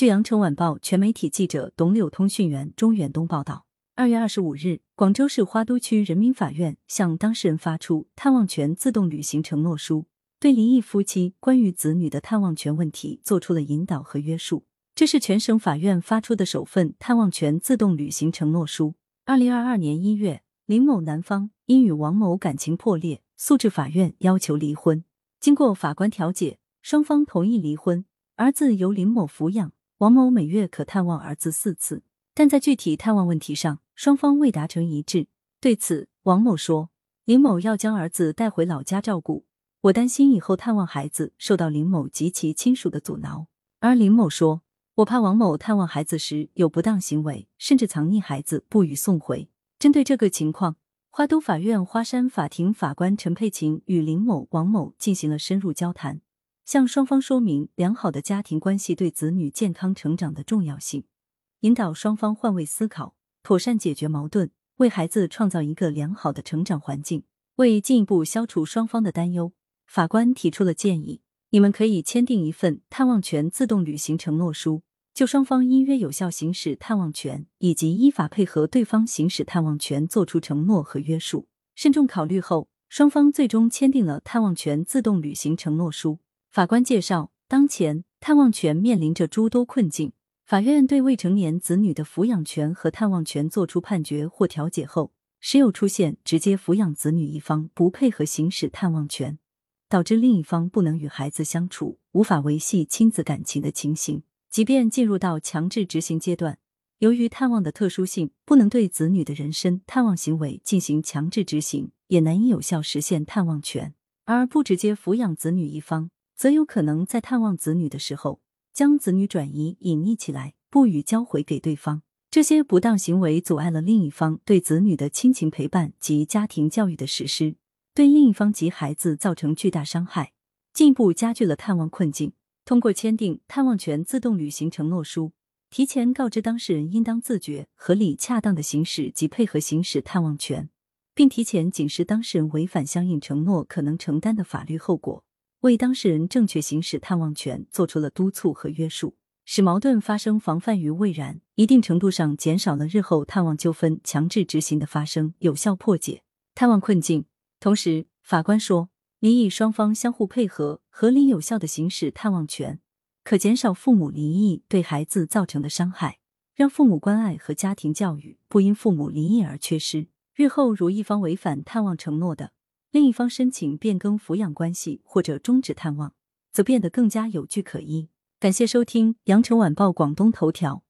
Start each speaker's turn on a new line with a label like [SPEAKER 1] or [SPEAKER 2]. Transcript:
[SPEAKER 1] 据羊城晚报全媒体记者董柳通讯员钟远东报道，二月二十五日，广州市花都区人民法院向当事人发出探望权自动履行承诺书，对离异夫妻关于子女的探望权问题作出了引导和约束。这是全省法院发出的首份探望权自动履行承诺书。二零二二年一月，林某男方因与王某感情破裂，诉至法院要求离婚。经过法官调解，双方同意离婚，儿子由林某抚养。王某每月可探望儿子四次，但在具体探望问题上，双方未达成一致。对此，王某说：“林某要将儿子带回老家照顾，我担心以后探望孩子受到林某及其亲属的阻挠。”而林某说：“我怕王某探望孩子时有不当行为，甚至藏匿孩子不予送回。”针对这个情况，花都法院花山法庭法官陈佩琴与林某、王某进行了深入交谈。向双方说明良好的家庭关系对子女健康成长的重要性，引导双方换位思考，妥善解决矛盾，为孩子创造一个良好的成长环境。为进一步消除双方的担忧，法官提出了建议：你们可以签订一份探望权自动履行承诺书，就双方依约有效行使探望权以及依法配合对方行使探望权作出承诺和约束。慎重考虑后，双方最终签订了探望权自动履行承诺书。法官介绍，当前探望权面临着诸多困境。法院对未成年子女的抚养权和探望权作出判决或调解后，时有出现直接抚养子女一方不配合行使探望权，导致另一方不能与孩子相处，无法维系亲子感情的情形。即便进入到强制执行阶段，由于探望的特殊性，不能对子女的人身探望行为进行强制执行，也难以有效实现探望权。而不直接抚养子女一方。则有可能在探望子女的时候，将子女转移、隐匿起来，不予交回给对方。这些不当行为阻碍了另一方对子女的亲情陪伴及家庭教育的实施，对另一方及孩子造成巨大伤害，进一步加剧了探望困境。通过签订探望权自动履行承诺书，提前告知当事人应当自觉、合理、恰当的行使及配合行使探望权，并提前警示当事人违反相应承诺可能承担的法律后果。为当事人正确行使探望权做出了督促和约束，使矛盾发生防范于未然，一定程度上减少了日后探望纠纷强制执行的发生，有效破解探望困境。同时，法官说，离异双方相互配合、合理有效的行使探望权，可减少父母离异对孩子造成的伤害，让父母关爱和家庭教育不因父母离异而缺失。日后如一方违反探望承诺的，另一方申请变更抚养关系或者终止探望，则变得更加有据可依。感谢收听羊城晚报广东头条。